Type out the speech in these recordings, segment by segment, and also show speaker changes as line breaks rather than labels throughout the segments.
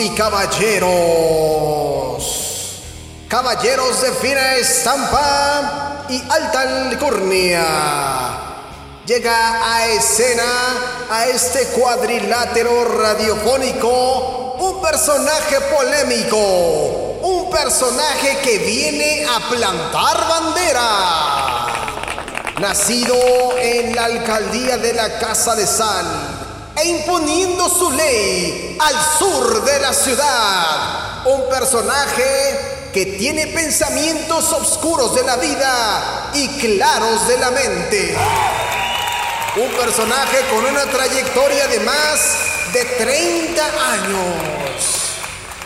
y caballeros, caballeros de fina estampa y alta alcurnia, llega a escena a este cuadrilátero radiofónico un personaje polémico, un personaje que viene a plantar bandera. Nacido en la alcaldía de la Casa de Sal e imponiendo su ley al sur de la ciudad. Un personaje que tiene pensamientos oscuros de la vida y claros de la mente. Un personaje con una trayectoria de más de 30 años.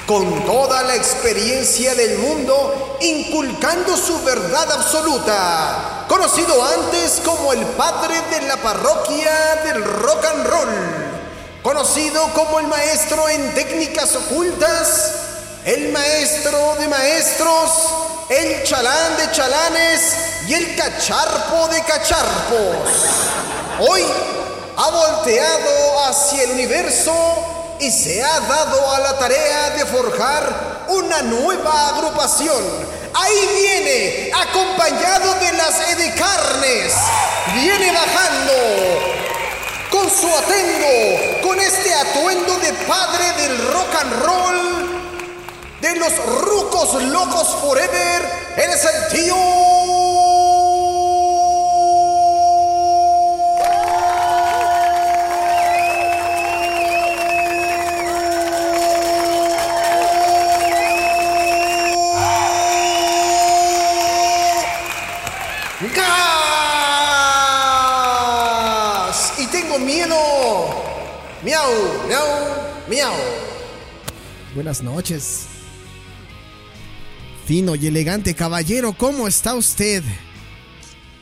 Con toda la experiencia del mundo, inculcando su verdad absoluta. Conocido antes como el padre de la parroquia del rock and roll. Conocido como el maestro en técnicas ocultas. El maestro de maestros. El chalán de chalanes. Y el cacharpo de cacharpos. Hoy ha volteado hacia el universo y se ha dado a la tarea de forjar una nueva agrupación. Ahí viene, acompañado de las Edicarnes. Viene bajando con su atuendo, con este atuendo de padre del rock and roll, de los rucos locos forever. Eres el tío. Miedo. Miau, miau, miau.
Buenas noches. Fino y elegante caballero, ¿cómo está usted?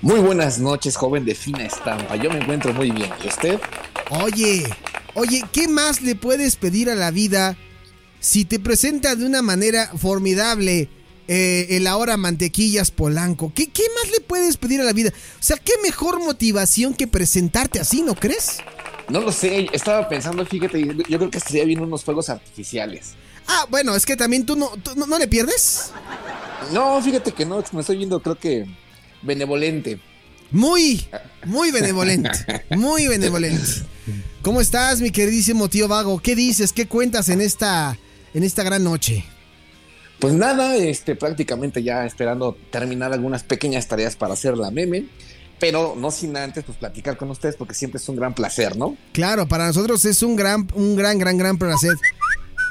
Muy buenas noches, joven de fina estampa. Yo me encuentro muy bien. ¿Y usted?
Oye, oye, ¿qué más le puedes pedir a la vida si te presenta de una manera formidable eh, el ahora mantequillas Polanco? ¿Qué, ¿Qué más le puedes pedir a la vida? O sea, ¿qué mejor motivación que presentarte así, no crees?
No lo sé, estaba pensando, fíjate, yo creo que estaría bien unos fuegos artificiales.
Ah, bueno, es que también tú no, tú no, ¿no le pierdes.
No, fíjate que no, me estoy viendo, creo que benevolente.
Muy, muy benevolente. Muy benevolente. ¿Cómo estás, mi queridísimo tío Vago? ¿Qué dices? ¿Qué cuentas en esta, en esta gran noche?
Pues nada, este, prácticamente ya esperando terminar algunas pequeñas tareas para hacer la meme, pero no sin antes pues platicar con ustedes porque siempre es un gran placer, ¿no?
Claro, para nosotros es un gran, un gran, gran, gran placer.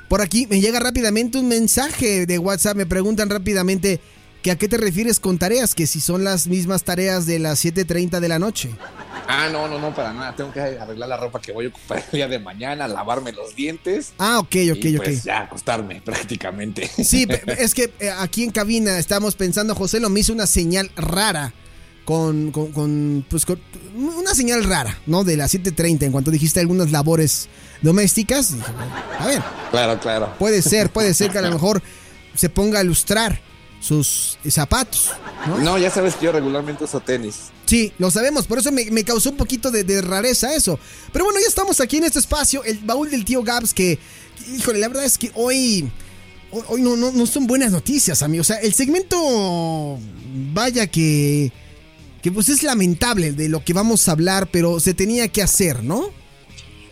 Por aquí me llega rápidamente un mensaje de WhatsApp, me preguntan rápidamente que a qué te refieres con tareas, que si son las mismas tareas de las 7.30 de la noche.
Ah, no, no, no, para nada. Tengo que arreglar la ropa que voy a ocupar el día de mañana, lavarme los dientes.
Ah, ok, ok,
y
ok.
pues ya acostarme prácticamente.
Sí, es que eh, aquí en cabina estamos pensando, José lo me hizo una señal rara. Con, con, con, pues, con una señal rara, ¿no? De las 7.30, en cuanto dijiste algunas labores domésticas. dije, bueno, a ver,
Claro, claro.
puede ser, puede ser que a lo mejor se ponga a lustrar sus zapatos, ¿no?
No, ya sabes que yo regularmente uso tenis.
Sí, lo sabemos, por eso me, me causó un poquito de, de rareza eso. Pero bueno, ya estamos aquí en este espacio, el baúl del tío Gabs, que, híjole, la verdad es que hoy, hoy, hoy no, no, no son buenas noticias, amigo. O sea, el segmento, vaya que, que pues es lamentable de lo que vamos a hablar, pero se tenía que hacer, ¿no?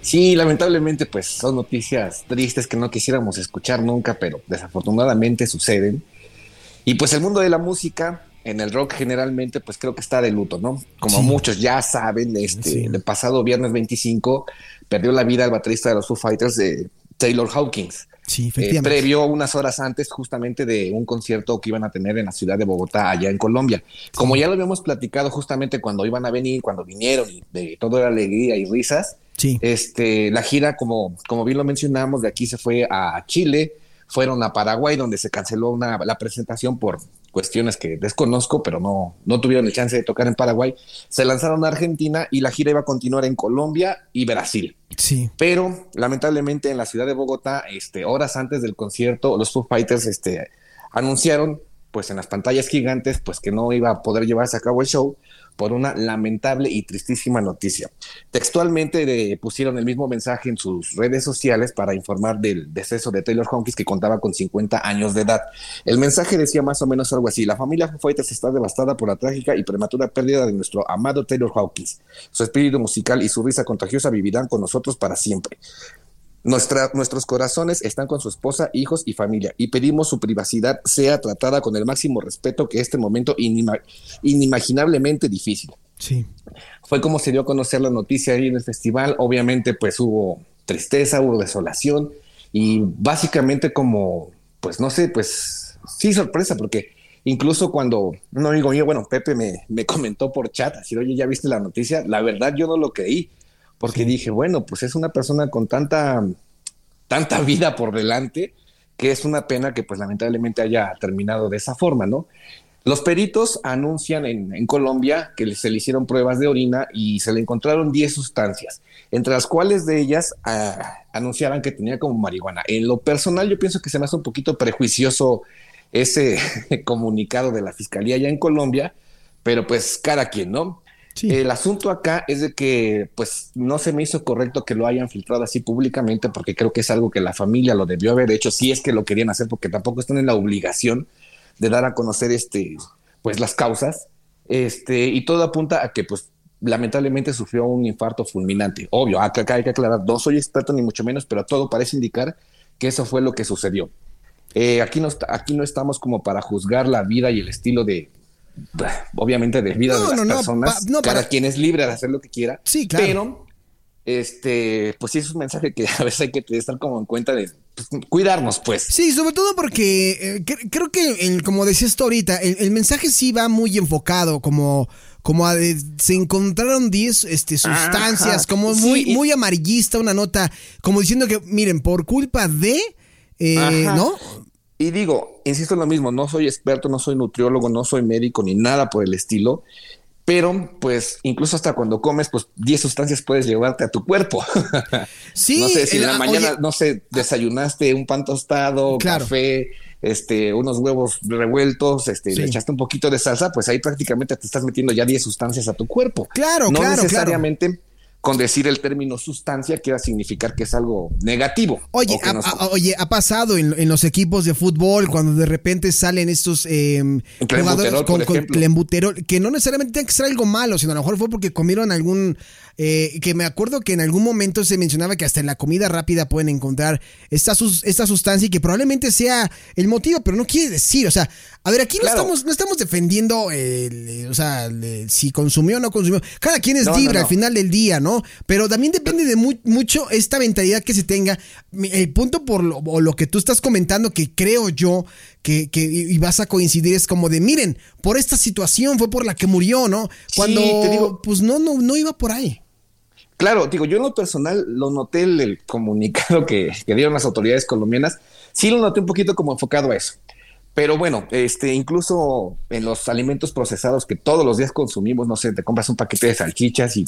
Sí, lamentablemente, pues son noticias tristes que no quisiéramos escuchar nunca, pero desafortunadamente suceden. Y pues el mundo de la música, en el rock generalmente, pues creo que está de luto, ¿no? Como
Sí.
muchos ya saben, este,
Sí.
el pasado viernes 25 perdió la vida el baterista de los Foo Fighters, de Taylor Hawkins.
Sí,
Eh, previo unas horas antes justamente de un concierto que iban a tener en la ciudad de Bogotá, allá en Colombia. Como ya lo habíamos platicado justamente cuando iban a venir, cuando vinieron y de todo era alegría y risas,
Sí.
este, la gira, como, como bien lo mencionamos, de aquí se fue a Chile, fueron a Paraguay, donde se canceló una, la presentación por cuestiones que desconozco, pero no, no tuvieron el chance de tocar en Paraguay. Se lanzaron a Argentina y la gira iba a continuar en Colombia y Brasil.
Sí.
Pero lamentablemente en la ciudad de Bogotá, este, horas antes del concierto, los Foo Fighters este, anunciaron, pues en las pantallas gigantes, pues que no iba a poder llevarse a cabo el show por una lamentable y tristísima noticia. Textualmente le pusieron el mismo mensaje en sus redes sociales para informar del deceso de Taylor Hawkins que contaba con 50 años de edad. El mensaje decía más o menos algo así: la familia Fighters está devastada por la trágica y prematura pérdida de nuestro amado Taylor Hawkins. Su espíritu musical y su risa contagiosa vivirán con nosotros para siempre. Nuestra- nuestros corazones están con su esposa, hijos y familia y pedimos su privacidad sea tratada con el máximo respeto que este momento inima- inimaginablemente difícil.
Sí.
Fue como se dio a conocer la noticia ahí en el festival. Obviamente, pues hubo tristeza, hubo desolación y básicamente como, pues no sé, pues sí sorpresa porque incluso cuando un amigo mío, bueno, Pepe me, me comentó por chat, así, oye, ¿ya viste la noticia? La verdad yo no lo creí porque dije, bueno, pues es una persona con tanta, tanta vida por delante que es una pena que pues lamentablemente haya terminado de esa forma, ¿no? Los peritos anuncian en, en Colombia que se le hicieron pruebas de orina y se le encontraron 10 sustancias, entre las cuales de ellas ah, anunciaban que tenía como marihuana. En lo personal yo pienso que se me hace un poquito prejuicioso ese comunicado de la fiscalía ya en Colombia, pero pues cada quien, ¿no? El asunto acá es de que pues no se me hizo correcto que lo hayan filtrado así públicamente porque creo que es algo que la familia lo debió haber hecho si es que lo querían hacer porque tampoco están en la obligación de dar a conocer este pues las causas. Este y todo apunta a que pues lamentablemente sufrió un infarto fulminante. Obvio acá, hay que aclarar no soy experto ni mucho menos pero todo parece indicar que eso fue lo que sucedió. Eh, aquí no aquí no estamos como para juzgar la vida y el estilo de obviamente de vida
No,
de las
no,
personas
pa- no,
cada
para-
quien es libre de hacer lo que quiera
Sí, claro.
pero este pues sí es un mensaje que a veces hay que estar como en cuenta de pues, cuidarnos pues
Sí, sobre todo porque eh, cre- creo que, el- como decías tú ahorita, el, el mensaje sí va muy enfocado, como, como a se encontraron 10 este, sustancias,
Ajá,
como muy, muy amarillista, una nota, como diciendo que, miren, por culpa de, eh. ¿no?
Y digo, insisto en lo mismo, no soy experto, no soy nutriólogo, no soy médico ni nada por el estilo, pero pues incluso hasta cuando comes, pues 10 sustancias puedes llevarte a tu cuerpo.
Sí,
no sé si en la
ah,
mañana,
oye,
no sé, desayunaste un pan tostado,
Claro.
café, este, unos huevos revueltos, este,
Sí.
le echaste un poquito de salsa, pues ahí prácticamente te estás metiendo ya 10 sustancias a tu cuerpo.
Claro,
no
claro,
necesariamente con decir el término sustancia quiera significar que es algo negativo.
Oye, ha, oye, ha pasado en, en los equipos de fútbol cuando de repente salen estos eh, jugadores con, con
ejemplo.
clenbuterol, que no necesariamente tiene que ser algo malo, sino a lo mejor fue porque comieron algún, eh, que me acuerdo que en algún momento se mencionaba que hasta en la comida rápida pueden encontrar esta, esta sustancia y que probablemente sea el motivo, pero no quiere decir, o sea, a ver, aquí no
Claro.
estamos, no estamos defendiendo, el, o sea, el- si consumió o no consumió, cada quien es
No,
libre
no.
al final del día, ¿no? Pero también depende de mu- mucho esta mentalidad que se tenga. El punto por lo, o lo que tú estás comentando, que creo yo que, que y y vas a coincidir, es como de, miren, por esta situación fue por la que murió, ¿no? Cuando,
te digo-
pues no, no, no iba por ahí.
Claro, digo, yo en lo personal lo noté el, el comunicado que, que dieron las autoridades colombianas, sí lo noté un poquito como enfocado a eso. Pero bueno, este, incluso en los alimentos procesados que todos los días consumimos, no sé, te compras un paquete de salchichas y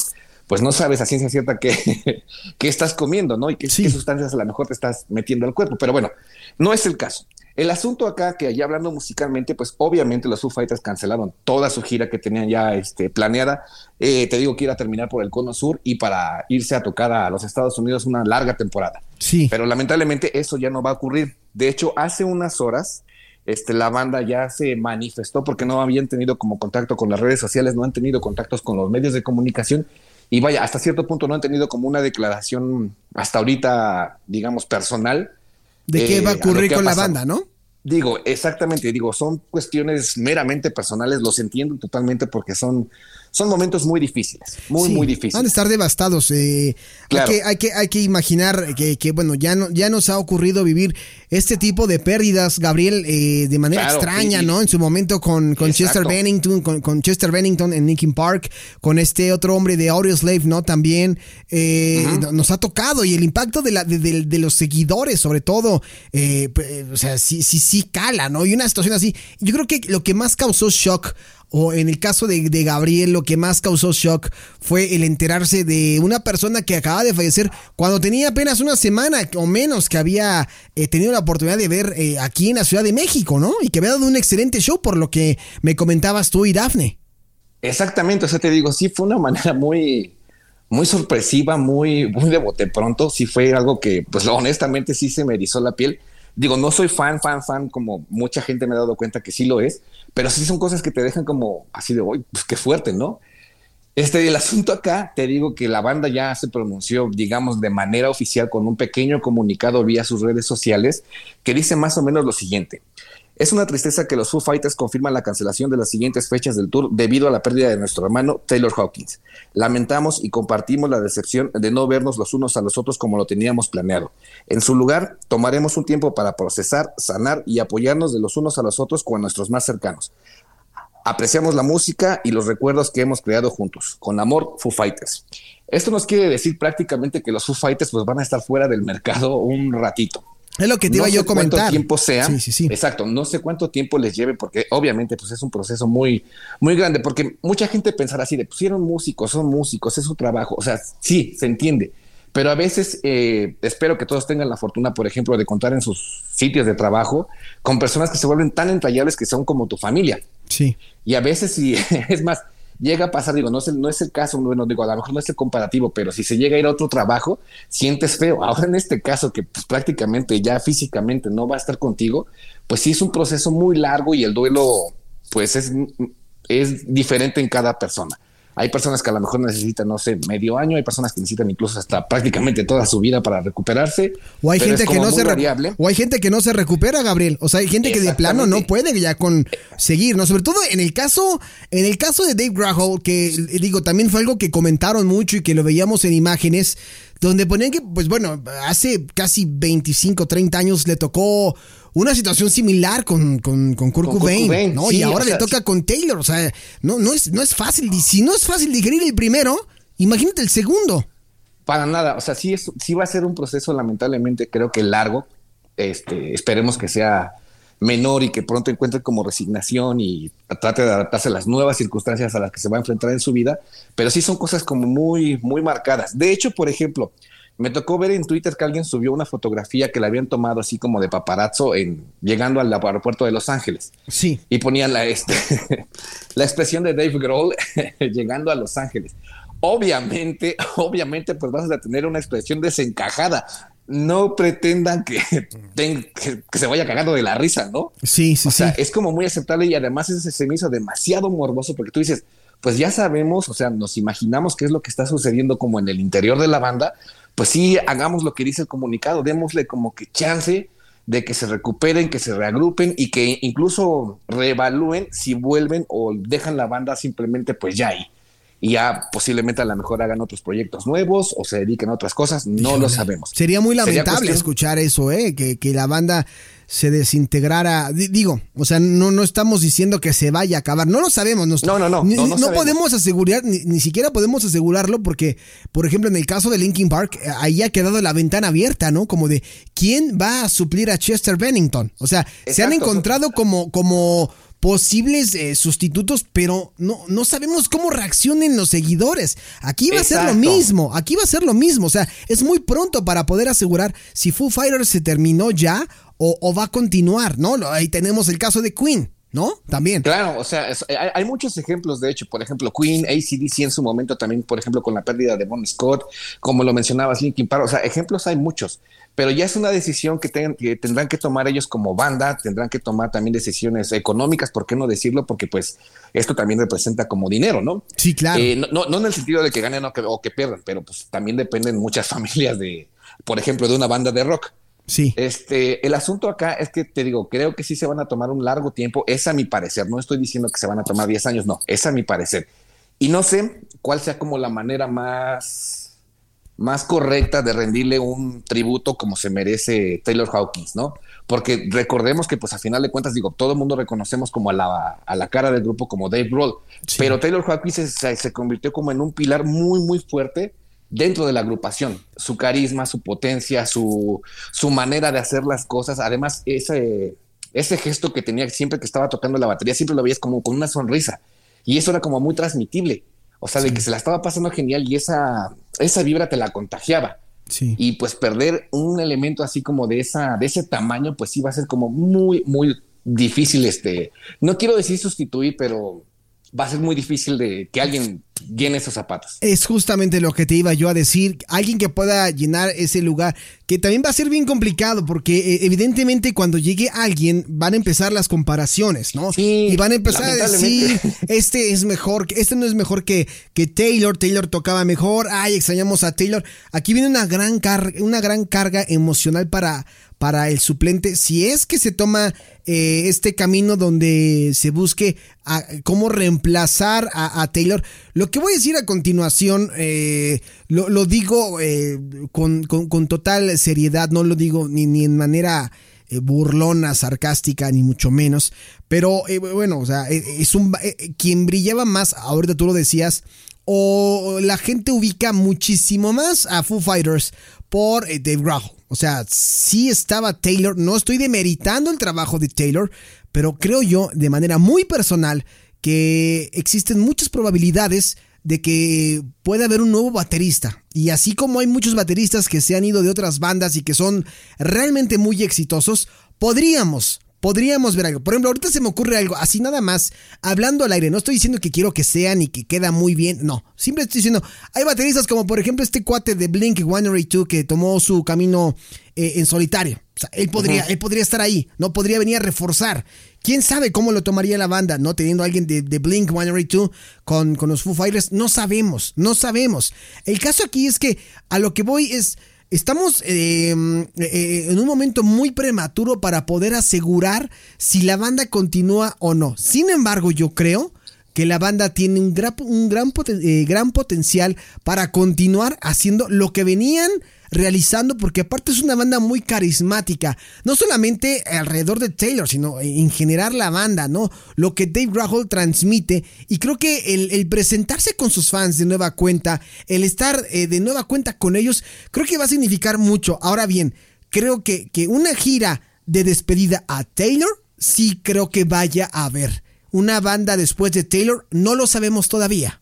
pues no sabes a ciencia cierta qué, qué estás comiendo, ¿no? Y qué,
Sí.
qué sustancias a lo mejor te estás metiendo al cuerpo. Pero bueno, no es el caso. El asunto acá, que ya hablando musicalmente, pues obviamente los Foo Fighters cancelaron toda su gira que tenían ya este, planeada. Eh, te digo que iba a terminar por el Cono Sur y para irse a tocar a los Estados Unidos una larga temporada.
Sí.
Pero lamentablemente eso ya no va a ocurrir. De hecho, hace unas horas este, la banda ya se manifestó porque no habían tenido como contacto con las redes sociales, no han tenido contactos con los medios de comunicación y vaya, hasta cierto punto no han tenido como una declaración hasta ahorita, digamos, personal.
¿De qué
eh,
va a
lo
ocurrir con la banda, no?
Digo, exactamente, digo, son cuestiones meramente personales, los entiendo totalmente porque son, son momentos muy difíciles, muy, muy difíciles.
Van a estar devastados. Eh, hay, que, hay, que, hay que imaginar que, que, bueno, ya, no, ya nos ha ocurrido vivir este tipo de pérdidas, Gabriel, eh, de manera extraña, ¿no? En su momento con, con Chester Bennington, con, con, Chester Bennington en Linkin Park, con este otro hombre de Slave, ¿no? También eh, nos ha tocado y el impacto de, la, de, de, los seguidores, sobre todo, eh, o sea, sí, sí, sí cala, ¿no? Y una situación así, yo creo que lo que más causó shock o en el caso de, Gabriel, lo que más causó shock fue el enterarse de una persona que acaba de fallecer cuando tenía apenas una semana o menos que había eh, tenido la oportunidad de ver eh, aquí en la Ciudad de México, ¿no? Y que había dado un excelente show por lo que me comentabas tú y Dafne.
Exactamente, o sea, te digo, sí fue una manera muy, muy sorpresiva, muy, muy de bote pronto. Sí fue algo que, pues honestamente, sí se me erizó la piel. Digo, no soy fan, fan, fan, como mucha gente me ha dado cuenta que sí lo es, pero sí son cosas que te dejan como así de, hoy, pues qué fuerte, ¿no? Este, el asunto acá, te digo que la banda ya se pronunció, digamos, de manera oficial con un pequeño comunicado vía sus redes sociales que dice más o menos lo siguiente. Es una tristeza que los Foo Fighters confirman la cancelación de las siguientes fechas del tour debido a la pérdida de nuestro hermano Taylor Hawkins. Lamentamos y compartimos la decepción de no vernos los unos a los otros como lo teníamos planeado. En su lugar, tomaremos un tiempo para procesar, sanar y apoyarnos de los unos a los otros con nuestros más cercanos. Apreciamos la música y los recuerdos que hemos creado juntos. Con amor, Foo Fighters. Esto nos quiere decir prácticamente que los Foo Fighters pues, van a estar fuera del mercado un ratito.
Es lo que te iba yo a comentar.
Cuánto tiempo sea. Sí, sí, sí. Exacto. No sé cuánto tiempo les lleve, porque obviamente pues es un proceso muy, muy grande, porque mucha gente pensará así de, pues eran músicos, son músicos, es su trabajo. O sea, sí, se entiende. Pero a veces eh, espero que todos tengan la fortuna, por ejemplo, de contar en sus sitios de trabajo con personas que se vuelven tan entrañables que son como tu familia.
Sí.
Y a veces, sí, es más, llega a pasar, digo, no es el, no es el caso, bueno, digo, a lo mejor no es el comparativo, pero si se llega a ir a otro trabajo, sientes feo. Ahora en este caso, que pues, prácticamente ya físicamente no va a estar contigo, pues sí es un proceso muy largo y el duelo, pues es, es diferente en cada persona. Hay personas que a lo mejor necesitan, no sé, medio año, hay personas que necesitan incluso hasta prácticamente toda su vida para recuperarse.
O hay gente que no se o hay gente que no se recupera, Gabriel. O sea, hay gente que de plano no puede ya con seguir, ¿no? Sobre todo en el caso, en el caso de Dave Grohl, que digo, también fue algo que comentaron mucho y que lo veíamos en imágenes donde ponían que, pues bueno, hace casi 25, 30 años le tocó una situación similar con, con, con Kurt, Cobain, ¿no? y ahora le toca con Taylor, o sea, no, no, es, no es fácil. Si no es fácil digerir el primero, imagínate el segundo.
Para nada, o sea, sí, es, sí va a ser un proceso lamentablemente creo que largo. Este, esperemos que sea menor y que pronto encuentre como resignación y trate de adaptarse a las nuevas circunstancias a las que se va a enfrentar en su vida, pero sí son cosas como muy, muy marcadas. De hecho, por ejemplo, me tocó ver en Twitter que alguien subió una fotografía que le habían tomado así como de paparazzo en llegando al aeropuerto de Los Ángeles.
Sí.
Y ponían la, este, la expresión de Dave Grohl llegando a Los Ángeles. Obviamente, obviamente, pues vas a tener una expresión desencajada. No pretendan que, que, se vaya cagando de la risa, ¿no?
Sí, sí,
o sea,
sí.
es como muy aceptable y además ese se me hizo demasiado morboso porque tú dices, pues ya sabemos, o sea, nos imaginamos qué es lo que está sucediendo como en el interior de la banda, pues sí, hagamos lo que dice el comunicado, démosle como que chance de que se recuperen, que se reagrupen y que incluso reevalúen si vuelven o dejan la banda simplemente pues ya ahí. Y ya posiblemente a lo mejor hagan otros proyectos nuevos o se dediquen a otras cosas, no lo sabemos.
Sería muy lamentable escuchar eso, ¿eh? que, que la banda se desintegrara. Digo, o sea, no, no estamos diciendo que se vaya a acabar. No lo sabemos. no,
no, no.
No, podemos asegurar, ni, siquiera podemos asegurarlo porque, por ejemplo, en el caso de Linkin Park, eh, ahí ha quedado la ventana abierta, ¿no? Como de, ¿quién va a suplir a Chester Bennington? O sea, se han encontrado como, como posibles eh, sustitutos, pero no, no sabemos cómo reaccionen los seguidores. Aquí va a ser lo mismo, aquí va a ser lo mismo. O sea, es muy pronto para poder asegurar si Foo Fighters se terminó ya o, va a continuar, ¿no? Ahí tenemos el caso de Queen. ¿No? También.
Claro, o sea, hay, muchos ejemplos, de hecho, por ejemplo, Queen, ACDC en su momento también, por ejemplo, con la pérdida de Bon Scott, como lo mencionabas, Linkin Park, o sea, ejemplos hay muchos, pero ya es una decisión que, tendrán que tomar ellos como banda, tendrán que tomar también decisiones económicas, ¿por qué no decirlo? Porque pues esto también representa como dinero, ¿no?
Sí, claro.
Eh, no, no, en el sentido de que ganen o que, o que pierdan, pero pues también dependen muchas familias de, por ejemplo, de una banda de rock.
Sí.
Este, el asunto acá es que te digo, creo que sí se van a tomar un largo tiempo, es a mi parecer, no estoy diciendo que se van a tomar 10 años, no, es a mi parecer. Y no sé cuál sea como la manera más, más correcta de rendirle un tributo como se merece Taylor Hawkins, ¿no? Porque recordemos que, pues, a final de cuentas, digo, todo el mundo reconocemos como a la, a la cara del grupo como Dave Grohl, pero Taylor Hawkins se, se convirtió como en un pilar muy, muy fuerte dentro de la agrupación. Su carisma, su potencia, su, su manera de hacer las cosas. Además, ese, ese gesto que tenía siempre que estaba tocando la batería, siempre lo veías como con una sonrisa. Y eso era como muy transmitible. O sea, de que se la estaba pasando genial y esa, esa vibra te la contagiaba. Sí. Y pues perder un elemento así como de esa, de ese tamaño, pues sí va a ser como muy, muy difícil. Este, no quiero decir sustituir, pero va a ser muy difícil de que alguien llene esos zapatos.
Es justamente lo que te iba yo a decir. Alguien que pueda llenar ese lugar, que también va a ser bien complicado, porque eh, evidentemente cuando llegue alguien van a empezar las comparaciones, ¿no?
Sí,
y van a empezar a decir, este es mejor, este no es mejor que, que Taylor, Taylor tocaba mejor, ay, extrañamos a Taylor. Aquí viene una gran, carga, una gran carga emocional para, para el suplente, si es que se toma eh, este camino donde se busque cómo reemplazar a, Taylor. Lo que voy a decir a continuación, eh, lo, digo eh, con, total seriedad, no lo digo ni, ni en manera burlona, sarcástica, ni mucho menos. Pero bueno, o sea, es un quien brillaba más, ahorita tú lo decías, o la gente ubica muchísimo más a Foo Fighters por Dave Grohl. O sea, sí estaba Taylor, no estoy demeritando el trabajo de Taylor, pero creo yo de manera muy personal que existen muchas probabilidades de que pueda haber un nuevo baterista. Y así como hay muchos bateristas que se han ido de otras bandas y que son realmente muy exitosos, podríamos podríamos ver algo. Por ejemplo, ahorita se me ocurre algo, así nada más, hablando al aire. No estoy diciendo que quiero que sea ni que queda muy bien, no. Siempre estoy diciendo, hay bateristas como por ejemplo este cuate de Blink 182 que tomó su camino eh, en solitario. O sea, él podría, él podría estar ahí, no podría venir a reforzar. ¿Quién sabe cómo lo tomaría la banda, no? Teniendo a alguien de, de Blink 182 con, con los Foo Fighters, no sabemos, no sabemos. El caso aquí es que a lo que voy es Estamos eh, eh, en un momento muy prematuro para poder asegurar si la banda continúa o no. Sin embargo, yo creo que la banda tiene un gran, un gran, eh, gran potencial para continuar haciendo lo que venían realizando, porque aparte es una banda muy carismática, no solamente alrededor de Taylor, sino en general la banda, ¿no? Lo que Dave Grohl transmite, y creo que el, presentarse con sus fans de nueva cuenta, el estar eh, de nueva cuenta con ellos, creo que va a significar mucho. Ahora bien, creo que, que una gira de despedida a Taylor, sí creo que vaya a haber. Una banda después de Taylor, no lo sabemos todavía.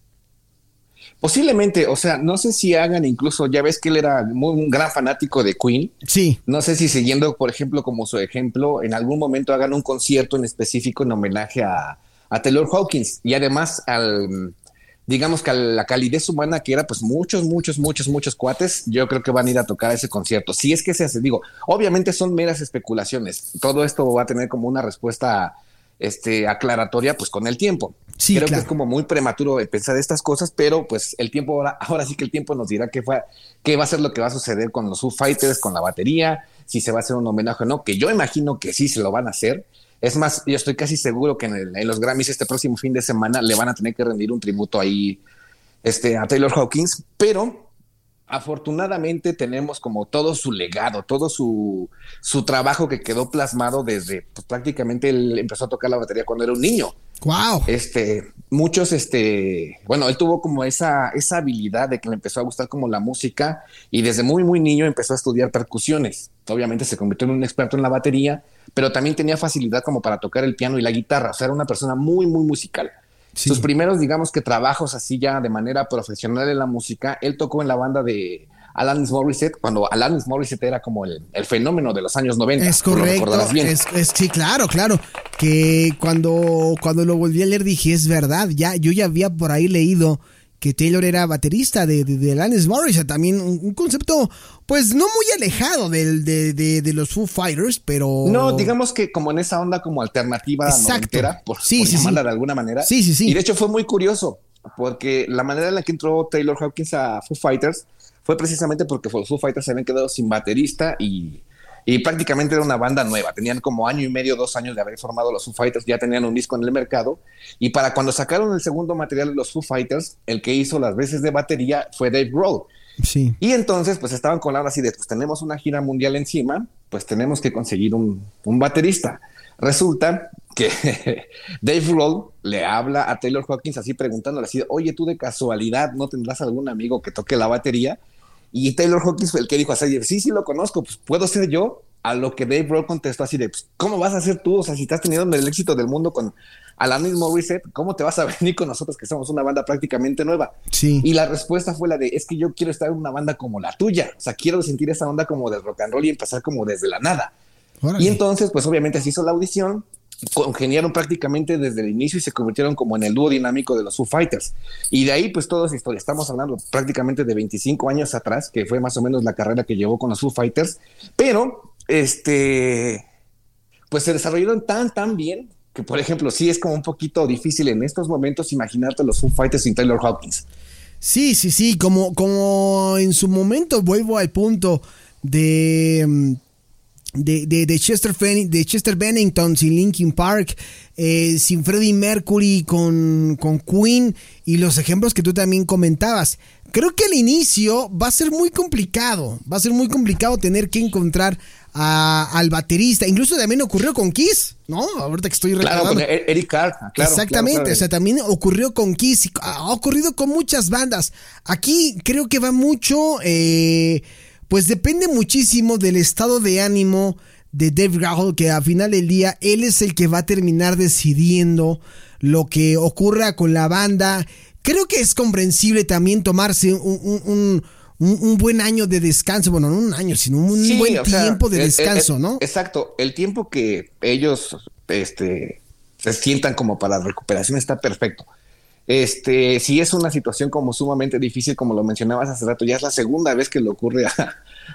Posiblemente, o sea, no sé si hagan incluso, ya ves que él era muy, un gran fanático de Queen.
Sí.
No sé si siguiendo, por ejemplo, como su ejemplo, en algún momento hagan un concierto en específico en homenaje a, Taylor Hawkins y además al, digamos que a la calidez humana que era, pues muchos, muchos, muchos, muchos cuates, yo creo que van a ir a tocar ese concierto. Si es que se hace, digo, obviamente son meras especulaciones. Todo esto va a tener como una respuesta este, aclaratoria pues con el tiempo. Sí, Creo que es como muy prematuro pensar estas cosas, pero pues el tiempo ahora, ahora sí que el tiempo nos dirá qué, fue, qué va a ser lo que va a suceder con los Foo Fighters, con la batería, si se va a hacer un homenaje o no, que yo imagino que sí se lo van a hacer. Es más, yo estoy casi seguro que en, en los Grammys este próximo fin de semana le van a tener que rendir un tributo ahí este, a Taylor Hawkins, pero afortunadamente tenemos como todo su legado, todo su, su trabajo que quedó plasmado desde pues, prácticamente él empezó a tocar la batería cuando era un niño.
Wow.
Este, muchos, este, bueno, él tuvo como esa, esa habilidad de que le empezó a gustar como la música y desde muy, muy niño empezó a estudiar percusiones. Obviamente se convirtió en un experto en la batería, pero también tenía facilidad como para tocar el piano y la guitarra. O sea, era una persona muy, muy musical. Sus primeros, digamos que trabajos así ya de manera profesional en la música, él tocó en la banda de Alanis Morissette, cuando Alanis Morissette era como el, fenómeno de los años 90.
Es correcto. Es, sí, claro, claro. Que cuando, cuando lo volví a leer dije, es verdad, ya, yo ya había por ahí leído que Taylor era baterista de, de, Alanis Morissette, también un, concepto, pues no muy alejado del, de, de, los Foo Fighters, pero...
No, digamos que como en esa onda como alternativa
Exacto.
por,
sí, sí,
llamarla de alguna manera.
Sí, sí, sí.
Y de hecho fue muy curioso, porque la manera en la que entró Taylor Hawkins a Foo Fighters fue precisamente porque los Foo Fighters se habían quedado sin baterista y y prácticamente era una banda nueva. Tenían como año y medio, dos años de haber formado los Foo Fighters, ya tenían un disco en el mercado. Y para cuando sacaron el segundo material de los Foo Fighters, el que hizo las veces de batería fue Dave Grohl.
Sí.
Y entonces, pues estaban con la hora así de, pues tenemos una gira mundial encima, pues tenemos que conseguir un, un baterista. Resulta que Dave Grohl le habla a Taylor Hawkins así preguntándole así, oye, tú de casualidad no tendrás algún amigo que toque la batería. Y Taylor Hawkins fue el que dijo así, sí, sí lo conozco, pues puedo ser yo. A lo que Dave Grohl contestó así de, pues, ¿cómo vas a ser tú? O sea, si estás teniendo el éxito del mundo con Alanis Morissette, ¿cómo te vas a venir con nosotros que somos una banda prácticamente nueva?
Sí.
Y la respuesta fue la de, es que yo quiero estar en una banda como la tuya. O sea, quiero sentir esa onda como de rock and roll y empezar como desde la nada.
Órale.
Y entonces, pues obviamente se hizo la audición, congeniaron prácticamente desde el inicio y se convirtieron como en el dúo dinámico de los Foo Fighters. Y de ahí, pues toda esa historia. Estamos hablando prácticamente de 25 años atrás, que fue más o menos la carrera que llevó con los Foo Fighters. Pero, este, pues se desarrollaron tan, tan bien que, por ejemplo, sí es como un poquito difícil en estos momentos imaginarte los Foo Fighters sin Taylor Hawkins.
Sí, sí, sí, como, como en su momento vuelvo al punto de, mm, de, de, de Chester, Fen- de Chester Bennington sin Linkin Park, eh, sin Freddie Mercury con, con Queen y los ejemplos que tú también comentabas. Creo que al inicio va a ser muy complicado, va a ser muy complicado tener que encontrar a- al baterista. Incluso también ocurrió con Kiss, ¿no? Ahorita que estoy
Claro,
recordando.
con E- Eric Carr. claro,
Exactamente,
claro, claro.
o sea, también ocurrió con Kiss, ha ocurrido con muchas bandas. Aquí creo que va mucho, eh, pues depende muchísimo del estado de ánimo de Dave Grohl, que al final del día él es el que va a terminar decidiendo lo que ocurra con la banda. Creo que es comprensible también tomarse un, un- un- un- un buen año de descanso, bueno, no un año, sino un
Sí,
buen
sea,
tiempo de descanso, ¿no?
Exacto. El tiempo que ellos este, se sientan como para recuperación está perfecto. Este, si es una situación como sumamente difícil, como lo mencionabas hace rato, ya es la segunda vez que le ocurre a,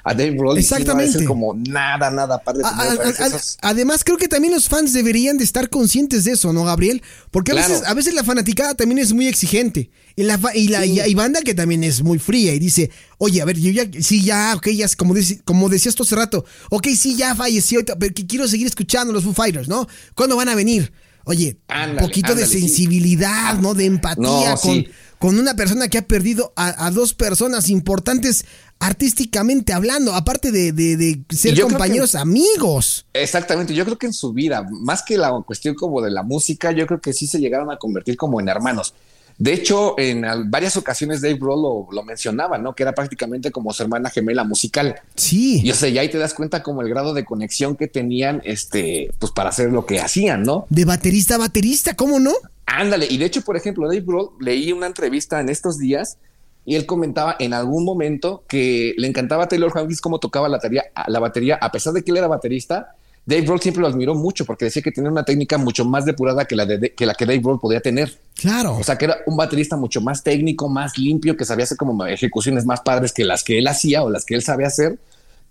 a Dave y sí no debe
Exactamente.
ser como nada, nada padre.
A-
tener
a- a-
esos-
además, creo que también los fans deberían de estar conscientes de eso, ¿no, Gabriel? Porque a,
Claro.
veces, a veces la fanaticada también es muy exigente. Y la, y la y hay banda que también es muy fría y dice, oye, a ver, yo ya, sí, ya, ok, ya, como, deci- como decías tú hace rato, ok, sí, ya falleció, pero que quiero seguir escuchando los Foo Fighters, ¿no? ¿Cuándo van a venir? Oye,
Ándale,
un poquito de
sí.
sensibilidad, ¿no? De empatía
No,
con,
sí.
con una persona que ha perdido a, a dos personas importantes artísticamente hablando, aparte de, de- de ser compañeros
que-
amigos.
Exactamente, yo creo que en su vida, más que la cuestión como de la música, yo creo que sí se llegaron a convertir como en hermanos. De hecho, en varias ocasiones Dave Grohl lo, lo mencionaba, ¿no? Que era prácticamente como su hermana gemela musical.
Sí.
Y o sea, ya ahí te das cuenta como el grado de conexión que tenían, este, pues para hacer lo que hacían, ¿no?
De baterista a baterista, ¿cómo no?
Ándale, y de hecho, por ejemplo, Dave Grohl, leí una entrevista en estos días y él comentaba en algún momento que le encantaba a Taylor Hawkins cómo tocaba la batería, la batería, a pesar de que él era baterista, Dave Grohl siempre lo admiró mucho porque decía que tenía una técnica mucho más depurada que la, de, que, la que Dave Grohl podía tener.
Claro.
O sea, que era un baterista mucho más técnico, más limpio, que sabía hacer como ejecuciones más padres que las que él hacía o las que él sabía hacer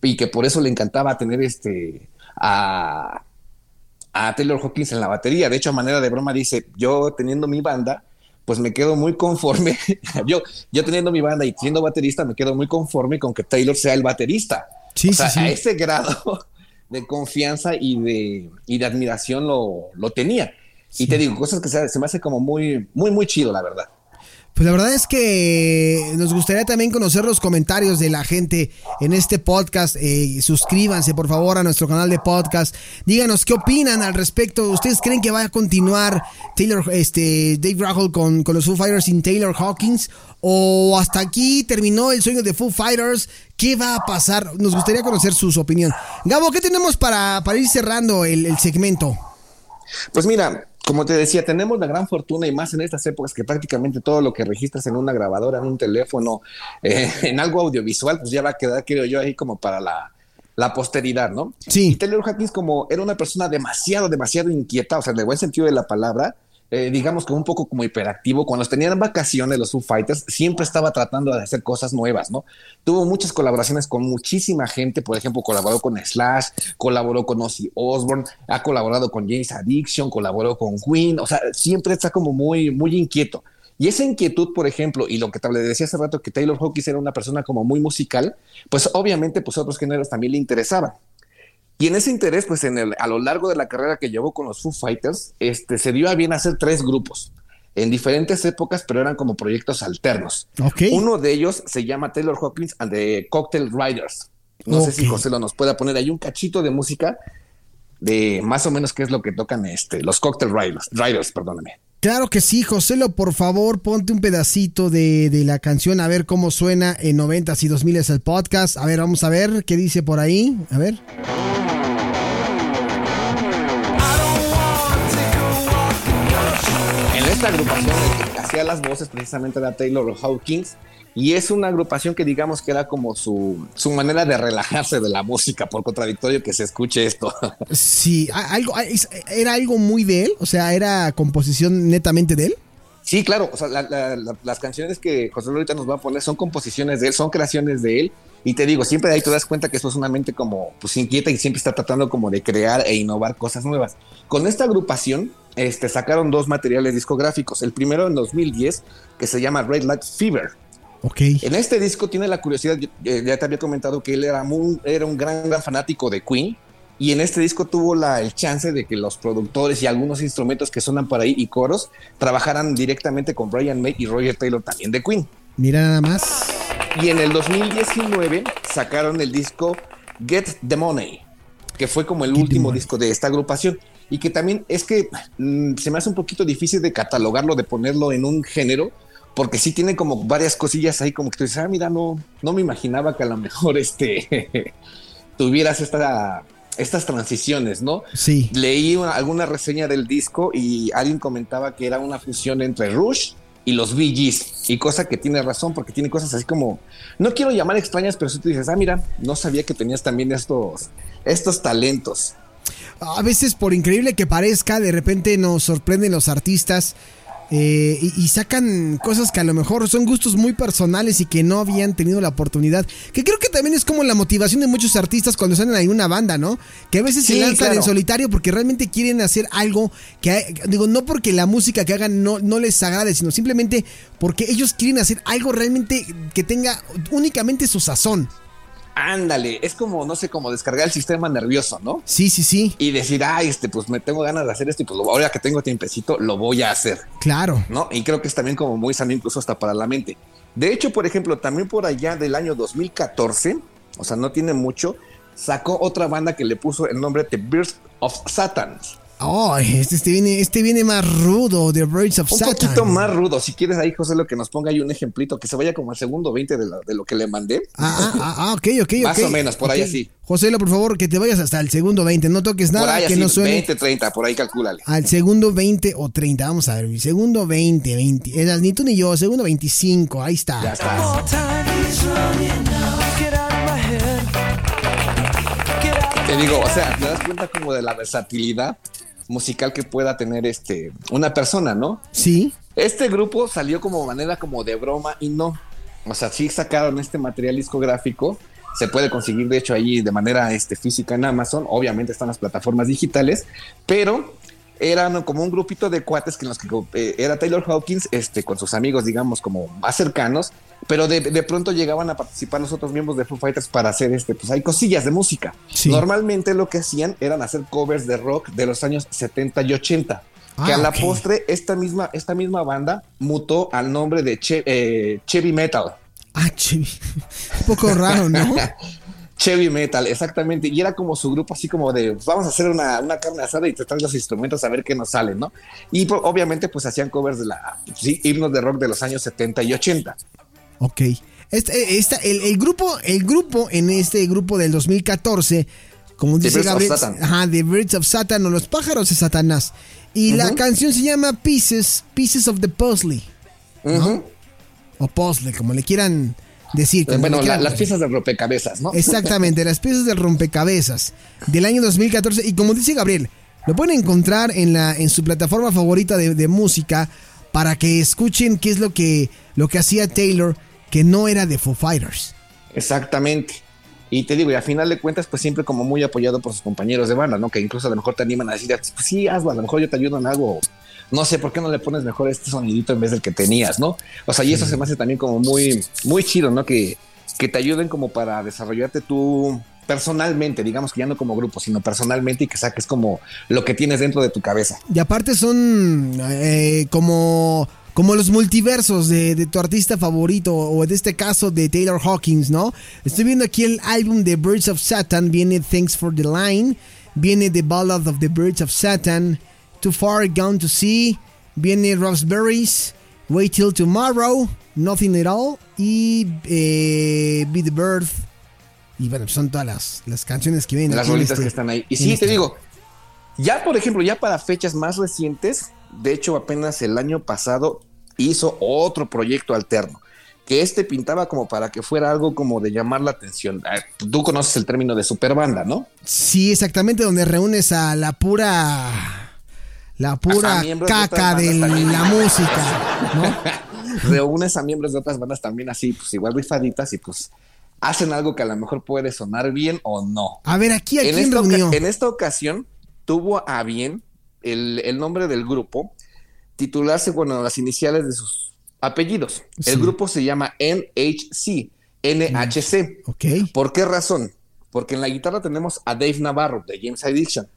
y que por eso le encantaba tener este a, a Taylor Hawkins en la batería. De hecho, a manera de broma dice, yo teniendo mi banda, pues me quedo muy conforme. yo, yo teniendo mi banda y siendo baterista, me quedo muy conforme con que Taylor sea el baterista.
Sí,
o sea,
sí, sí.
a ese grado de confianza y de, y de admiración lo, lo tenía. Y te digo, cosas que se, se me hace como muy, muy, muy chido, la verdad.
Pues la verdad es que nos gustaría también conocer los comentarios de la gente en este podcast. Eh, suscríbanse por favor a nuestro canal de podcast. Díganos qué opinan al respecto. ¿Ustedes creen que va a continuar Taylor, este, Dave Grohl con, con los Foo Fighters sin Taylor Hawkins? ¿O hasta aquí terminó el sueño de Foo Fighters? ¿Qué va a pasar? Nos gustaría conocer su, opinión. Gabo, ¿qué tenemos para, para ir cerrando el, el segmento?
Pues mira, como te decía, tenemos la gran fortuna y más en estas épocas que prácticamente todo lo que registras en una grabadora, en un teléfono, eh, en algo audiovisual, pues ya va a quedar, creo yo, ahí como para la, la posteridad, ¿no?
Sí.
Y Taylor Hawkins como era una persona demasiado, demasiado inquieta, o sea, en el buen sentido de la palabra, eh, digamos que un poco como hiperactivo. Cuando tenían vacaciones los Foo Fighters, siempre estaba tratando de hacer cosas nuevas, ¿no? Tuvo muchas colaboraciones con muchísima gente, por ejemplo, colaboró con Slash, colaboró con Ozzy Osbourne, ha colaborado con James Addiction, colaboró con Queen, o sea, siempre está como muy, muy inquieto. Y esa inquietud, por ejemplo, y lo que te decía hace rato, que Taylor Hawkins era una persona como muy musical, pues obviamente pues otros géneros también le interesaban. Y en ese interés, pues en el, a lo largo de la carrera que llevó con los Foo Fighters, este, se dio a bien hacer tres grupos en diferentes épocas, pero eran como proyectos alternos.
Ok.
Uno de ellos se llama Taylor Hawkins and the Cocktail Riders. No sé si. José lo nos pueda poner ahí un cachito de música de más o menos qué es lo que tocan este, los Cocktail Riders, Riders, perdóname.
Claro que sí, Joselo, por favor, ponte un pedacito de, de la canción a ver cómo suena en 90s y 2000 es el podcast. A ver, vamos a ver qué dice por ahí. A ver.
En esta agrupación que hacía las voces precisamente era Taylor Hawkins y es una agrupación que digamos que era como su, su manera de relajarse de la música, por contradictorio que se escuche esto.
Sí, algo, era algo muy de él, o sea, era composición netamente de él.
Sí, claro, o sea, la- la- la- las canciones que José ahorita nos va a poner son composiciones de él, son creaciones de él. Y te digo, siempre ahí te das cuenta que eso es una mente como pues inquieta y siempre está tratando como de crear e innovar cosas nuevas. Con esta agrupación este, sacaron dos materiales discográficos. El primero en 2010 que se llama Red Light Fever.
Ok.
En este disco tiene la curiosidad, eh, ya te había comentado que él era, muy, era un gran, gran fanático de Queen. Y en este disco tuvo la, el chance de que los productores y algunos instrumentos que suenan por ahí y coros trabajaran directamente con Brian May y Roger Taylor también de Queen.
Mira nada más.
Y en el 2019 sacaron el disco Get the Money, que fue como el
Get the
último disco de esta agrupación. Y que también es que mm, se me hace un poquito difícil de catalogarlo, de ponerlo en un género, porque sí tiene como varias cosillas ahí, como que tú dices, ah, mira, no, no me imaginaba que a lo mejor este tuvieras esta, estas transiciones, ¿no?
Sí.
Leí una- alguna reseña del disco y alguien comentaba que era una fusión entre Rush y los Bee Gees. Y cosa que tiene razón, porque tiene cosas así como, no quiero llamar extrañas, pero si tú dices, ah, mira, no sabía que tenías también estos, estos talentos.
A veces, por increíble que parezca, de repente nos sorprenden los artistas eh, y, y sacan cosas que a lo mejor son gustos muy personales y que no habían tenido la oportunidad. Que creo que también es como la motivación de muchos artistas cuando salen en una banda, ¿no? Que a veces se lanzan
claro.
en solitario porque realmente quieren hacer algo que, digo, no porque la música que hagan no, no les agrade, sino simplemente porque ellos quieren hacer algo realmente que tenga únicamente su sazón.
Ándale, es como, no sé, como descargar el sistema nervioso, ¿no?
Sí, sí, sí,
Y decir, ay, este, pues me tengo ganas de hacer esto y pues ahora que tengo tiempecito, lo voy a hacer.
claro.
¿no? Y creo que es también como muy sano incluso hasta para la mente. De hecho, por ejemplo, también por allá del año 2014, o sea, no tiene mucho, sacó otra banda que le puso el nombre The Birds of Satan.
Oh, este, este viene, este viene más rudo, The Birds of
Un
Satan.
poquito más rudo. Si quieres ahí, José, lo que nos ponga ahí un ejemplito, que se vaya como al segundo 20 de, la- de lo que le mandé.
Ah, ah, ah, ah, ok, ok,
Más o menos, por ahí así.
José, por favor, que te vayas hasta el segundo 20. No toques
por
nada
ahí
que
así,
no suene
20, 30, por ahí calcúlale.
al segundo 20 o 30. Vamos a ver, segundo 20, 20. Eras ni tú ni yo, segundo 25. Ahí está.
Ya está. Te digo, o sea, te das cuenta como de la versatilidad musical que pueda tener este una persona, ¿no?
Sí.
Este grupo salió como manera como de broma y no. O sea, sí sacaron este material discográfico. Se puede conseguir, de hecho, ahí de manera este, física en Amazon. Obviamente están las plataformas digitales, pero eran como un grupito de cuates que en los que eh, era Taylor Hawkins este, con sus amigos, digamos, como más cercanos, pero de, de pronto llegaban a participar los otros miembros de Foo Fighters para hacer este, pues hay cosillas de música.
Sí.
Normalmente lo que hacían eran hacer covers de rock de los años 70 y 80 que
Ah,
a la
ok.
postre esta misma, esta misma banda mutó al nombre de Che- eh, Chevy Metal.
Ah, che, un poco raro, ¿no?
Chevy Metal, exactamente. Y era como su grupo, así como de vamos a hacer una, una carne asada y traes los instrumentos a ver qué nos salen, ¿no? Y pues, obviamente, pues hacían covers de la sí, himnos de rock de los años 70 y 80.
Ok. Este, esta- el, el grupo, el grupo en este grupo del 2014, como
The
dice
of
Gabriel,
Satan.
ajá, The Birds of Satan o los pájaros de Satanás. Y la canción se llama Pieces, Pieces of the Puzzle.
Ujú.
O Puzzle, como le quieran decir. como
bueno, la- las piezas de rompecabezas, ¿no?
Exactamente, las piezas del rompecabezas del año 2014. Y como dice Gabriel, lo pueden encontrar en, la, en su plataforma favorita de, de música para que escuchen qué es lo que, lo que hacía Taylor, que no era de Foo Fighters.
Exactamente. Y te digo, y a final de cuentas, pues siempre como muy apoyado por sus compañeros de banda, ¿no? Que incluso a lo mejor te animan a decir, pues sí, hazlo, a lo mejor yo te ayudo en algo. No sé, ¿por qué no le pones mejor este sonidito en vez del que tenías, no? O sea, y eso se me hace también como muy, muy chido, ¿no? Que, que te ayuden como para desarrollarte tú personalmente, digamos que ya no como grupo, sino personalmente y que saques como lo que tienes dentro de tu cabeza.
Y aparte son eh, como como los multiversos de, tu artista favorito, o en este caso de Taylor Hawkins, ¿no? Estoy viendo aquí el álbum de Birds of Satan, viene Thanks for the Line, viene The Ballad of the Birds of Satan, Too Far Gone to See, viene Raspberries, Wait Till Tomorrow, Nothing at All y eh, Be the Birth. Y bueno, son todas las, canciones que vienen.
Las bolitas este que están ahí. Y sí, te este digo, ya por ejemplo, ya para fechas más recientes, de hecho, apenas el año pasado hizo otro proyecto alterno, que este pintaba como para que fuera algo como de llamar la atención. Ah, tú conoces el término de superbanda, ¿no?
Sí, exactamente, donde reúnes a la pura la pura caca de, la música, ¿no?
reúnes a miembros de otras bandas también así, pues igual rifaditas y pues hacen algo que a lo mejor puede sonar bien o no.
A ver, aquí, aquí
en, esta, en esta ocasión tuvo a bien el, nombre del grupo, titularse, bueno, las iniciales de sus apellidos. El grupo se llama NHC, NHC.
Ok.
¿Por qué razón? Porque en la guitarra tenemos a Dave Navarro de James Addiction.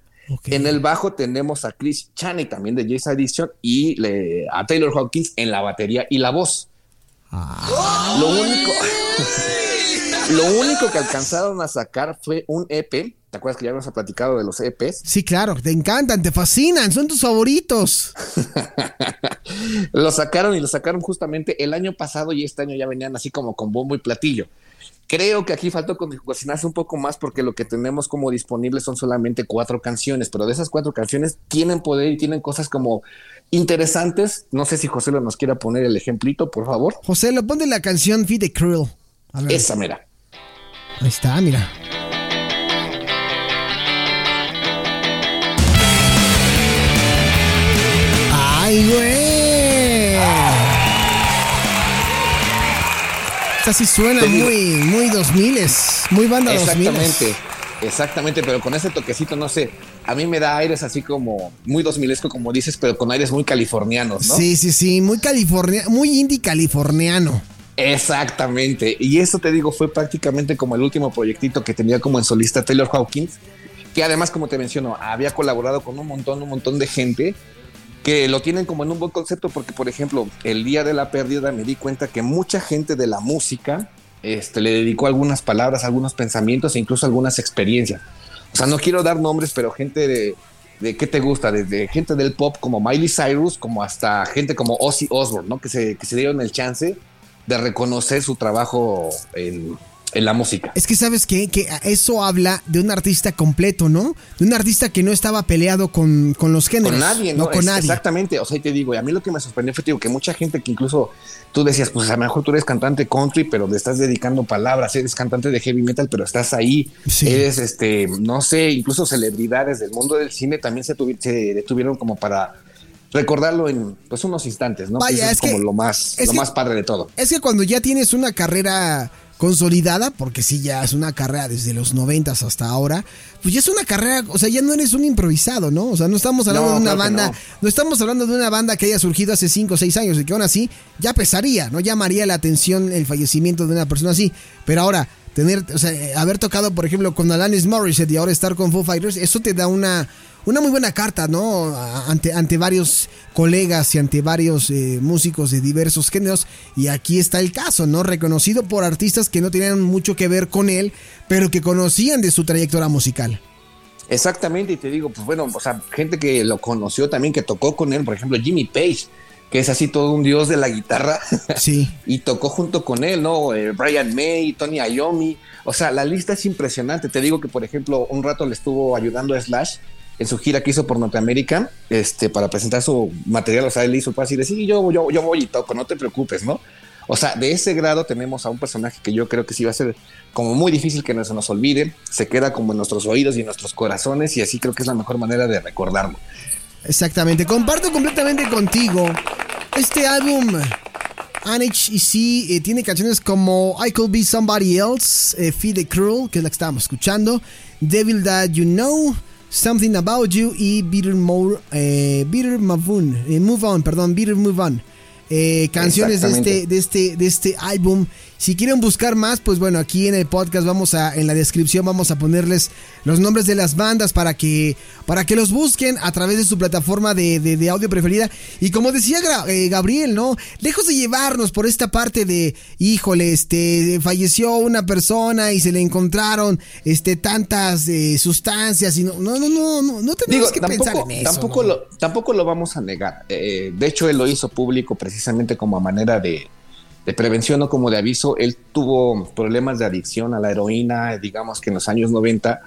En el bajo tenemos a Chris Chaney también de James Addiction y a Taylor Hawkins en la batería y la voz. Ah. Lo único lo único que alcanzaron a sacar fue un EP ¿Te acuerdas que ya habíamos platicado de los EPs?
Sí, claro, te encantan, te fascinan, son tus favoritos.
lo sacaron y lo sacaron justamente el año pasado y este año ya venían así como con bombo y platillo. Creo que aquí faltó cocinarse un poco más porque lo que tenemos como disponible son solamente cuatro canciones, pero de esas cuatro canciones tienen poder y tienen cosas como interesantes. No sé si José lo nos quiera poner el ejemplito, por favor.
José, lo pone la canción Feed the Cruel.
Esa, mira.
Ahí está, mira. ¡Ay, güey! Esta sí suena muy, muy 2000 muy banda 2000
Exactamente, exactamente, pero con ese toquecito, no sé, a mí me da aires así como muy 2000 como dices, pero con aires muy californianos, ¿no?
Sí, sí, sí, muy california, muy indie californiano.
Exactamente, y eso te digo fue prácticamente como el último proyectito que tenía como en solista Taylor Hawkins, que además, como te menciono, había colaborado con un montón, un montón de gente que lo tienen como en un buen concepto porque, por ejemplo, el día de la pérdida me di cuenta que mucha gente de la música este, le dedicó algunas palabras, algunos pensamientos e incluso algunas experiencias. O sea, no quiero dar nombres, pero gente de, de qué te gusta, desde gente del pop como Miley Cyrus, como hasta gente como Ozzy Osbourne, ¿no? Que se, que se dieron el chance de reconocer su trabajo en, en la música.
Es que sabes qué? que eso habla de un artista completo, ¿no? De un artista que no estaba peleado con, los géneros.
Con nadie, ¿no? con nadie. Exactamente, o sea, te digo, y a mí lo que me sorprendió fue digo, que mucha gente que incluso tú decías, pues a lo mejor tú eres cantante country, pero le estás dedicando palabras, eres cantante de heavy metal, pero estás ahí, eres, este, no sé, incluso celebridades del mundo del cine también se, detuvieron como para recordarlo en pues unos instantes, ¿no?
Vaya, es, como
lo más, lo más padre de todo.
Es que cuando ya tienes una carrera consolidada, porque sí, ya es una carrera desde los noventas hasta ahora, pues ya es una carrera, o sea, ya no eres un improvisado, ¿no? O sea, no estamos hablando de una banda, no. estamos hablando de una banda que haya surgido hace cinco o seis años y que aún así ya pesaría, ¿no? Llamaría la atención el fallecimiento de una persona así, pero ahora tener, o sea, haber tocado, por ejemplo, con Alanis Morissette y ahora estar con Foo Fighters, eso te da una una muy buena carta, ¿no? Ante, ante varios colegas y ante varios eh, músicos de diversos géneros. Y aquí está el caso, ¿no? Reconocido por artistas que no tenían mucho que ver con él, pero que conocían de su trayectoria musical.
Exactamente, y te digo, pues bueno, o sea, gente que lo conoció también, que tocó con él, por ejemplo, Jimmy Page, que es así todo un dios de la guitarra.
Sí.
y tocó junto con él, ¿no? Eh, Brian May, Tony Iommi. O sea, la lista es impresionante. Te digo que, por ejemplo, un rato le estuvo ayudando a Slash en su gira que hizo por Norteamérica, este, para presentar su material, o sea, él hizo para y decir, yo, yo, yo voy y toco, no te preocupes, ¿no? O sea, de ese grado tenemos a un personaje que yo creo que sí va a ser como muy difícil que no se nos olvide, se queda como en nuestros oídos y en nuestros corazones y así creo que es la mejor manera de recordarlo.
Exactamente, comparto completamente contigo. Este álbum NHEC eh, tiene canciones como I Could Be Somebody Else, eh, the Cruel, que es la que estábamos escuchando, Devil That You Know, Something About You y Bitter, More, eh, Bitter Move On, eh, Move On, perdón, Bitter Move On. Eh, canciones de este, de, este, de este álbum Si quieren buscar más, pues bueno, aquí en el podcast vamos a, en la descripción vamos a ponerles los nombres de las bandas para que, para que los busquen a través de su plataforma de, audio preferida. Y como decía eh, Gabriel, ¿no? Lejos de llevarnos por esta parte de, híjole, este, falleció una persona y se le encontraron, este, tantas eh, sustancias y no, no, no, no, no, no tenemos que pensar en eso.
Tampoco, lo, tampoco lo vamos a negar. Eh, de hecho, él lo hizo público precisamente como a manera de de prevención o como de aviso. Él tuvo problemas de adicción a la heroína, digamos que en los años 90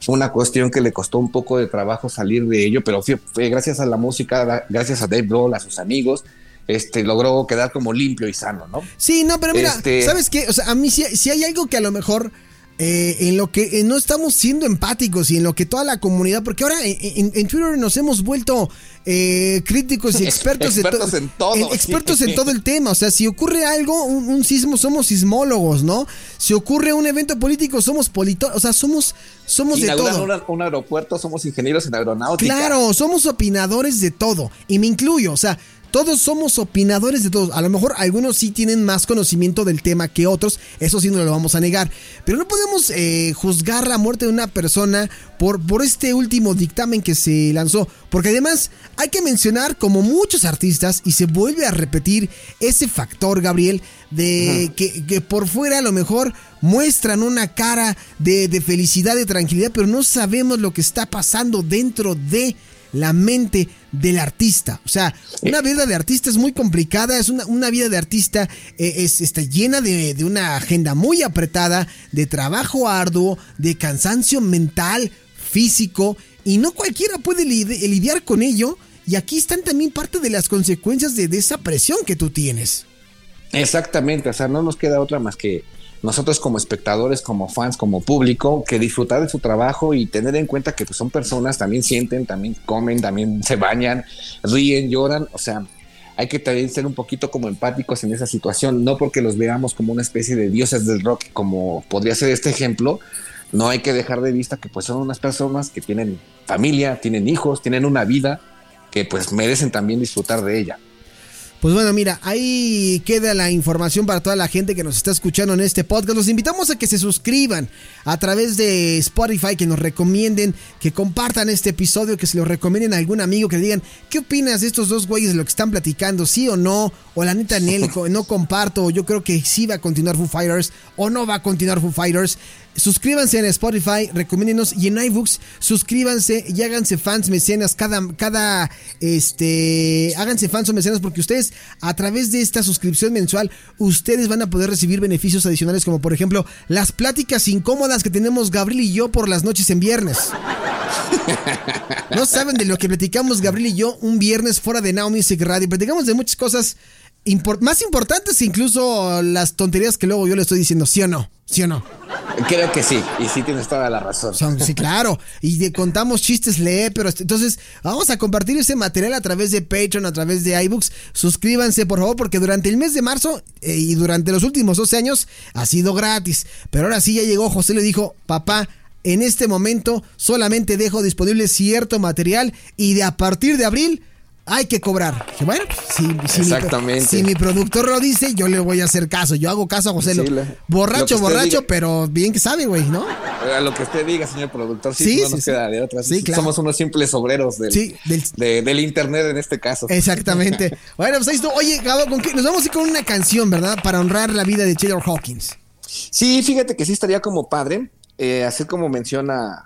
fue una cuestión que le costó un poco de trabajo salir de ello, pero fue, gracias a la música, gracias a Dave Grohl, a sus amigos, este, logró quedar como limpio y sano, ¿no?
Sí, no, pero mira, este ¿sabes qué? O sea, a mí si hay algo que a lo mejor eh, en lo que eh, no estamos siendo empáticos y en lo que toda la comunidad, porque ahora en, Twitter nos hemos vuelto eh, críticos y expertos,
expertos en todo.
expertos en todo el tema. O sea, si ocurre algo, un, sismo, somos sismólogos, ¿no? Si ocurre un evento político, somos politólogos. O sea, somos, somos de todo.
un aeropuerto, somos ingenieros en aeronáutica.
Claro, somos opinadores de todo. Y me incluyo. O sea, todos somos opinadores de todos. A lo mejor algunos sí tienen más conocimiento del tema que otros, eso sí no lo vamos a negar. Pero no podemos eh, juzgar la muerte de una persona por, por este último dictamen que se lanzó. Porque además hay que mencionar como muchos artistas, y se vuelve a repetir ese factor, Gabriel, de que, por fuera a lo mejor muestran una cara de, de felicidad, de tranquilidad, pero no sabemos lo que está pasando dentro de la mente del artista. O sea, una vida de artista es muy complicada, es una, vida de artista eh, es, está llena de, una agenda muy apretada, de trabajo arduo, de cansancio mental, físico, y no cualquiera puede lidiar con ello. Y aquí están también parte de las consecuencias de, de esa presión que tú tienes.
Exactamente, o sea, no nos queda otra más que nosotros como espectadores, como fans, como público, que disfrutar de su trabajo y tener en cuenta que pues, son personas, también sienten, también comen, también se bañan, ríen, lloran, o sea, hay que también ser un poquito como empáticos en esa situación, no porque los veamos como una especie de dioses del rock, como podría ser este ejemplo, no hay que dejar de vista que pues son unas personas que tienen familia, tienen hijos, tienen una vida, que pues merecen también disfrutar de ella.
Pues bueno, mira, ahí queda la información para toda la gente que nos está escuchando en este podcast. Los invitamos a que se suscriban a través de Spotify, que nos recomienden, que compartan este episodio, que se lo recomienden a algún amigo, que le digan, ¿qué opinas de estos dos güeyes de lo que están platicando? ¿Sí o no? O la neta, no comparto, yo creo que sí va a continuar Foo Fighters, o no va a continuar Foo Fighters. Suscríbanse en Spotify, recomiéndenos y en iBooks suscríbanse y háganse fans mecenas cada cada este háganse fans o mecenas porque ustedes a través de esta suscripción mensual ustedes van a poder recibir beneficios adicionales como por ejemplo las pláticas incómodas que tenemos Gabriel y yo por las noches en viernes. No saben de lo que platicamos Gabriel y yo un viernes fuera de Now Music Radio. Platicamos de muchas cosas más importantes incluso las tonterías que luego yo le estoy diciendo, ¿sí o no? ¿Sí o no?
Creo que sí, y sí tienes toda la razón.
sí, claro. Y de, contamos chistes lee, pero entonces vamos a compartir ese material a través de Patreon, a través de iBooks. Suscríbanse, por favor, porque durante el mes de marzo eh, y durante los últimos 12 años ha sido gratis. Pero ahora sí ya llegó, José le dijo, papá, en este momento solamente dejo disponible cierto material y de a partir de abril hay que cobrar. bueno, si,
Exactamente.
Mi, si mi productor lo dice, yo le voy a hacer caso. Yo hago caso a José. borracho, borracho, pero bien que sabe, güey, ¿no?
A lo que usted diga, señor productor, sí, no nos queda de otra. Somos unos simples obreros del, del... internet en este caso.
Exactamente. bueno, pues ahí estuvo. Oye, Gabo, ¿con qué? nos vamos a ir con una canción, ¿verdad? Para honrar la vida de Taylor Hawkins.
Sí, fíjate que sí estaría como padre, eh, así como menciona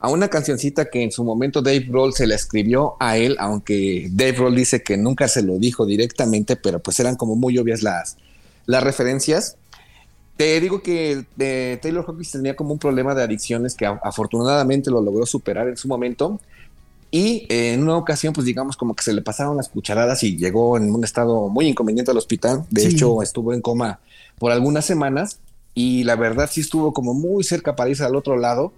a una cancioncita que en su momento Dave Grohl se la escribió a él, aunque Dave Grohl dice que nunca se lo dijo directamente, pero pues eran como muy obvias las, las referencias. Te digo que de Taylor Hawkins tenía como un problema de adicciones que afortunadamente lo logró superar en su momento. Y en una ocasión, pues digamos como que se le pasaron las cucharadas y llegó en un estado muy inconveniente al hospital. De hecho, estuvo en coma por algunas semanas y la verdad sí estuvo como muy cerca para irse al otro lado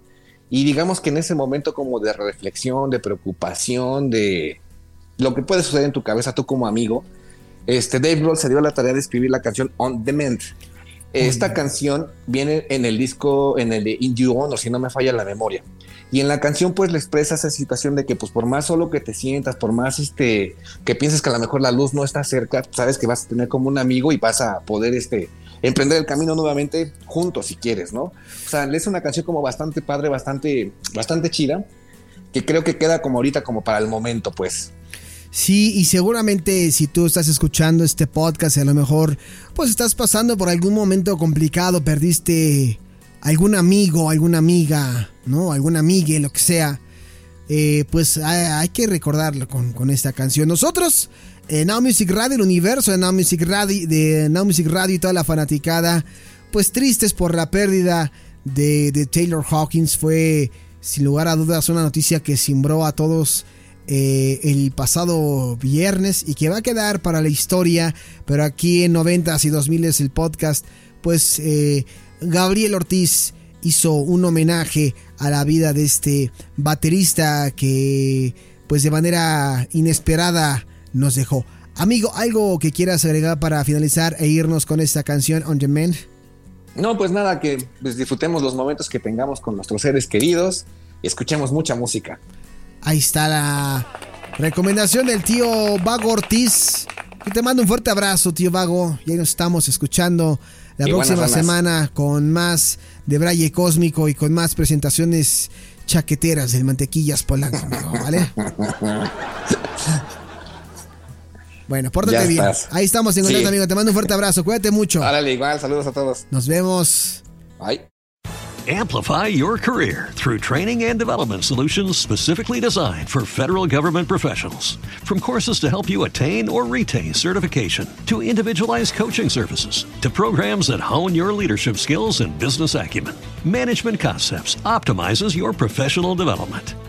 y digamos que en ese momento como de reflexión, de preocupación, de lo que puede suceder en tu cabeza tú como amigo, este Dave Grohl se dio la tarea de escribir la canción On Demand. Esta canción viene en el disco, en el de In You Honor, si no me falla la memoria. Y en la canción pues le expresa esa situación de que pues por más solo que te sientas, por más este que pienses que a lo mejor la luz no está cerca, sabes que vas a tener como un amigo y vas a poder este emprender el camino nuevamente juntos si quieres, ¿no? O sea, es una canción como bastante padre, bastante, bastante chida, que creo que queda como ahorita como para el momento, pues.
Sí, y seguramente si tú estás escuchando este podcast, a lo mejor pues estás pasando por algún momento complicado, perdiste algún amigo, alguna amiga, ¿no? Alguna amiga, lo que sea. Eh, pues hay, que recordarlo con, esta canción. Nosotros, en Now Music Radio, el universo de Now Music Radio, de y toda la fanaticada, pues tristes por la pérdida de, Taylor Hawkins. Fue, sin lugar a dudas, una noticia que cimbró a todos eh, el pasado viernes y que va a quedar para la historia, pero aquí en 90s y 2000s el podcast, pues eh, Gabriel Ortiz hizo un homenaje a la vida de este baterista que pues de manera inesperada nos dejó. Amigo, ¿algo que quieras agregar para finalizar e irnos con esta canción On Demand?
No, pues nada, que pues, disfrutemos los momentos que tengamos con nuestros seres queridos y escuchemos mucha música.
Ahí está la recomendación del tío Vago Ortiz. Y te mando un fuerte abrazo, tío Vago. Y ahí nos estamos escuchando la próxima semana con más de Braille Cósmico y con más presentaciones chaqueteras del Mantequillas Polanco, ¿vale? bueno, pórtate bien. Ahí estamos en contacto, amigo. Te mando un fuerte abrazo. Cuídate mucho.
Árale, igual. Saludos a todos.
Nos vemos.
Bye.
Amplify your career through training and development solutions specifically designed for federal government professionals. From courses to help you attain or retain certification, to individualized coaching services, to programs that hone your leadership skills and business acumen, Management Concepts optimizes your professional development.